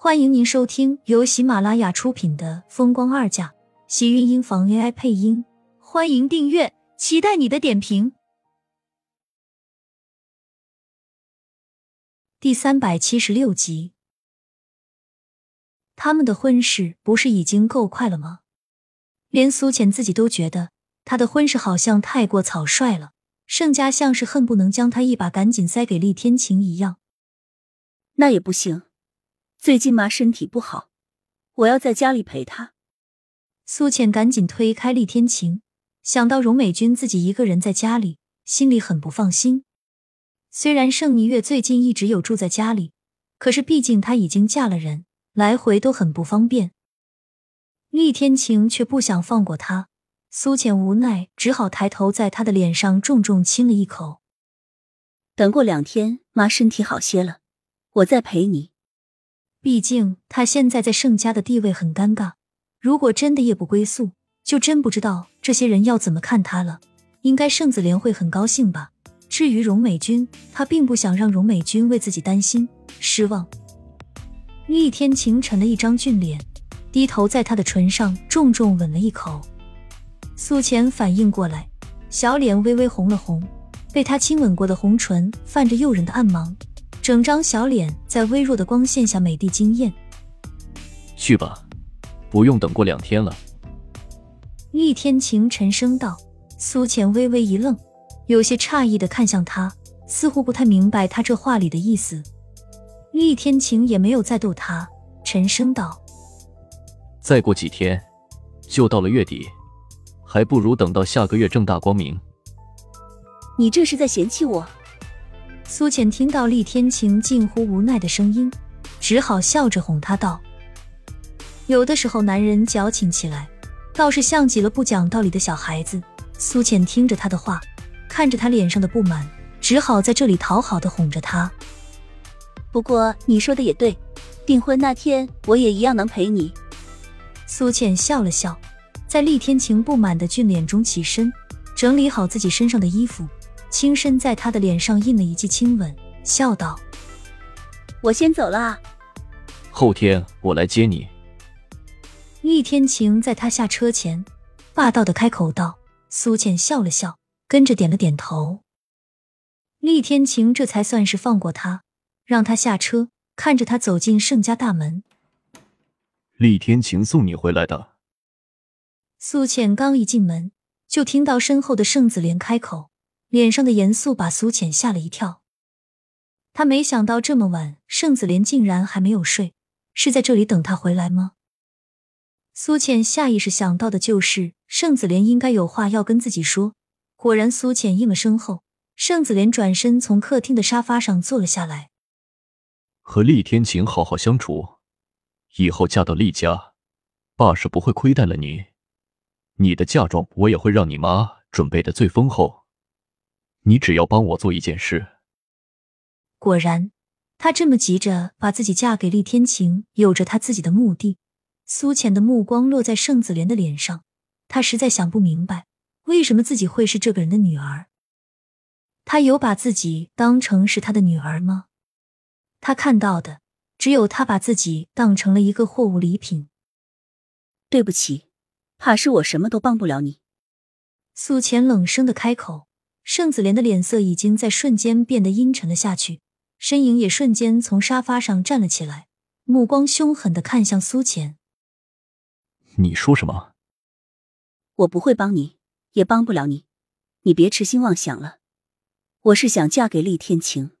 欢迎您收听由喜马拉雅出品的《风光二嫁》，喜运音房 AI 配音。欢迎订阅，期待你的点评。第三百七十六集，他们的婚事不是已经够快了吗？连苏浅自己都觉得他的婚事好像太过草率了，盛家像是恨不能将他一把赶紧塞给厉天晴一样。那也不行。最近妈身体不好，我要在家里陪她。苏浅赶紧推开厉天晴，想到荣美君自己一个人在家里，心里很不放心。虽然盛霓月最近一直有住在家里，可是毕竟她已经嫁了人，来回都很不方便。厉天晴却不想放过她，苏浅无奈只好抬头在她的脸上重重亲了一口。等过两天，妈身体好些了，我再陪你。毕竟他现在在盛家的地位很尴尬，如果真的夜不归宿，就真不知道这些人要怎么看他了。应该盛子莲会很高兴吧？至于荣美君，他并不想让荣美君为自己担心失望。厉天晴沉了一张俊脸，低头在他的唇上重重吻了一口。苏浅反应过来，小脸微微红了红，被他亲吻过的红唇泛着诱人的暗芒。整张小脸在微弱的光线下美的惊艳。去吧，不用等过两天了。厉天晴沉声道。苏浅微微一愣，有些诧异的看向他，似乎不太明白他这话里的意思。厉天晴也没有再逗他，沉声道：“再过几天就到了月底，还不如等到下个月正大光明。”你这是在嫌弃我？苏浅听到厉天晴近乎无奈的声音，只好笑着哄他道：“有的时候男人矫情起来，倒是像极了不讲道理的小孩子。”苏浅听着他的话，看着他脸上的不满，只好在这里讨好的哄着他。不过你说的也对，订婚那天我也一样能陪你。苏浅笑了笑，在厉天晴不满的俊脸中起身，整理好自己身上的衣服。轻身在他的脸上印了一记亲吻，笑道：“我先走了，后天我来接你。”厉天晴在他下车前霸道的开口道。苏浅笑了笑，跟着点了点头。厉天晴这才算是放过他，让他下车，看着他走进盛家大门。厉天晴送你回来的。苏浅刚一进门，就听到身后的盛子莲开口。脸上的严肃把苏浅吓了一跳，他没想到这么晚，盛子莲竟然还没有睡，是在这里等他回来吗？苏浅下意识想到的就是盛子莲应该有话要跟自己说。果然，苏浅应了声后，盛子莲转身从客厅的沙发上坐了下来。和厉天晴好好相处，以后嫁到厉家，爸是不会亏待了你。你的嫁妆我也会让你妈准备的最丰厚。你只要帮我做一件事。果然，他这么急着把自己嫁给厉天晴，有着他自己的目的。苏浅的目光落在盛子莲的脸上，他实在想不明白，为什么自己会是这个人的女儿。他有把自己当成是他的女儿吗？他看到的只有他把自己当成了一个货物礼品。对不起，怕是我什么都帮不了你。苏浅冷声的开口。盛子莲的脸色已经在瞬间变得阴沉了下去，身影也瞬间从沙发上站了起来，目光凶狠的看向苏浅。你说什么？我不会帮你，也帮不了你，你别痴心妄想了。我是想嫁给厉天晴，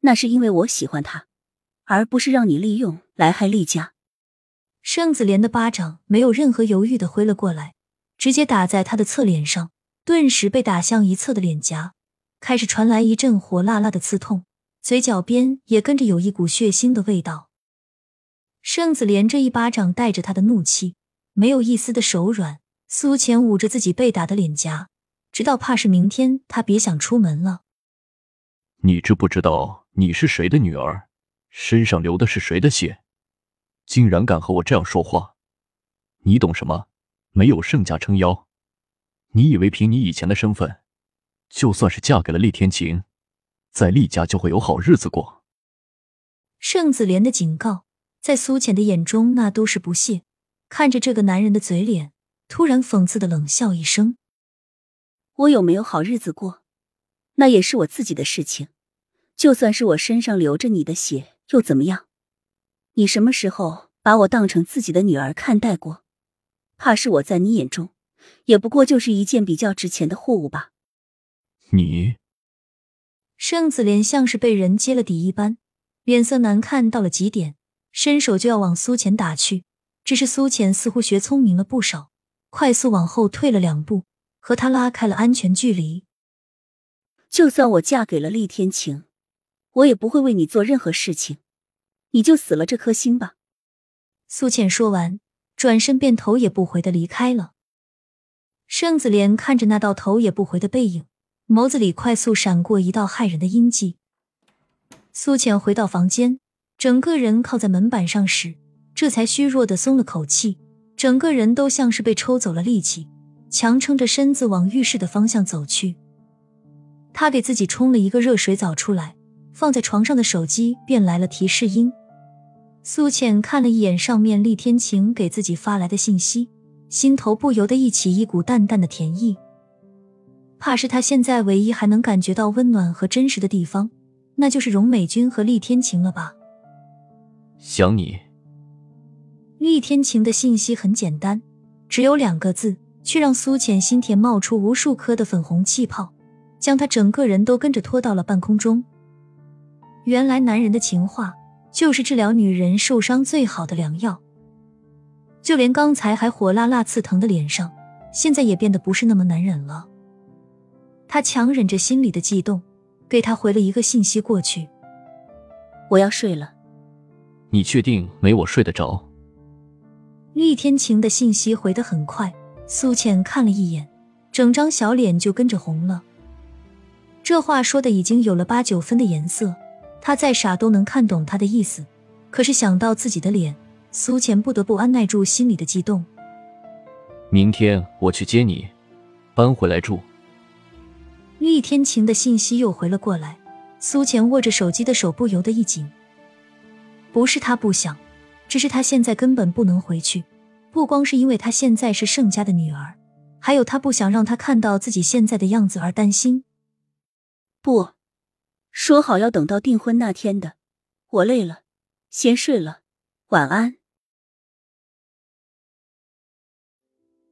那是因为我喜欢他，而不是让你利用来害厉家。盛子莲的巴掌没有任何犹豫的挥了过来，直接打在他的侧脸上。顿时被打向一侧的脸颊，开始传来一阵火辣辣的刺痛，嘴角边也跟着有一股血腥的味道。盛子连这一巴掌带着他的怒气，没有一丝的手软。苏浅捂着自己被打的脸颊，直到怕是明天他别想出门了。你知不知道你是谁的女儿，身上流的是谁的血？竟然敢和我这样说话，你懂什么？没有圣家撑腰。你以为凭你以前的身份，就算是嫁给了厉天晴，在厉家就会有好日子过？盛子莲的警告在苏浅的眼中那都是不屑。看着这个男人的嘴脸，突然讽刺的冷笑一声：“我有没有好日子过，那也是我自己的事情。就算是我身上流着你的血，又怎么样？你什么时候把我当成自己的女儿看待过？怕是我在你眼中，也不过就是一件比较值钱的货物吧？”你，盛子莲像是被人揭了底一般，脸色难看到了极点，伸手就要往苏浅打去。只是苏浅似乎学聪明了不少，快速往后退了两步，和他拉开了安全距离。就算我嫁给了厉天晴，我也不会为你做任何事情，你就死了这颗心吧。苏浅说完，转身便头也不回的离开了。盛子莲看着那道头也不回的背影。眸子里快速闪过一道骇人的阴迹。苏浅回到房间，整个人靠在门板上时，这才虚弱的松了口气，整个人都像是被抽走了力气，强撑着身子往浴室的方向走去。他给自己冲了一个热水澡出来，放在床上的手机便来了提示音。苏浅看了一眼上面厉天晴给自己发来的信息，心头不由得溢起一股淡淡的甜意。怕是他现在唯一还能感觉到温暖和真实的地方，那就是荣美君和厉天晴了吧？想你。厉天晴的信息很简单，只有两个字，却让苏浅心田冒出无数颗的粉红气泡，将他整个人都跟着拖到了半空中。原来男人的情话就是治疗女人受伤最好的良药，就连刚才还火辣辣刺疼的脸上，现在也变得不是那么难忍了。他强忍着心里的悸动，给他回了一个信息过去：“我要睡了。”你确定没我睡得着？厉天晴的信息回得很快，苏浅看了一眼，整张小脸就跟着红了。这话说的已经有了八九分的颜色，他再傻都能看懂他的意思。可是想到自己的脸，苏浅不得不按耐住心里的激动。明天我去接你，搬回来住。厉天晴的信息又回了过来，苏浅握着手机的手不由得一紧。不是他不想，只是他现在根本不能回去。不光是因为他现在是盛家的女儿，还有他不想让他看到自己现在的样子而担心。不，说好要等到订婚那天的。我累了，先睡了，晚安。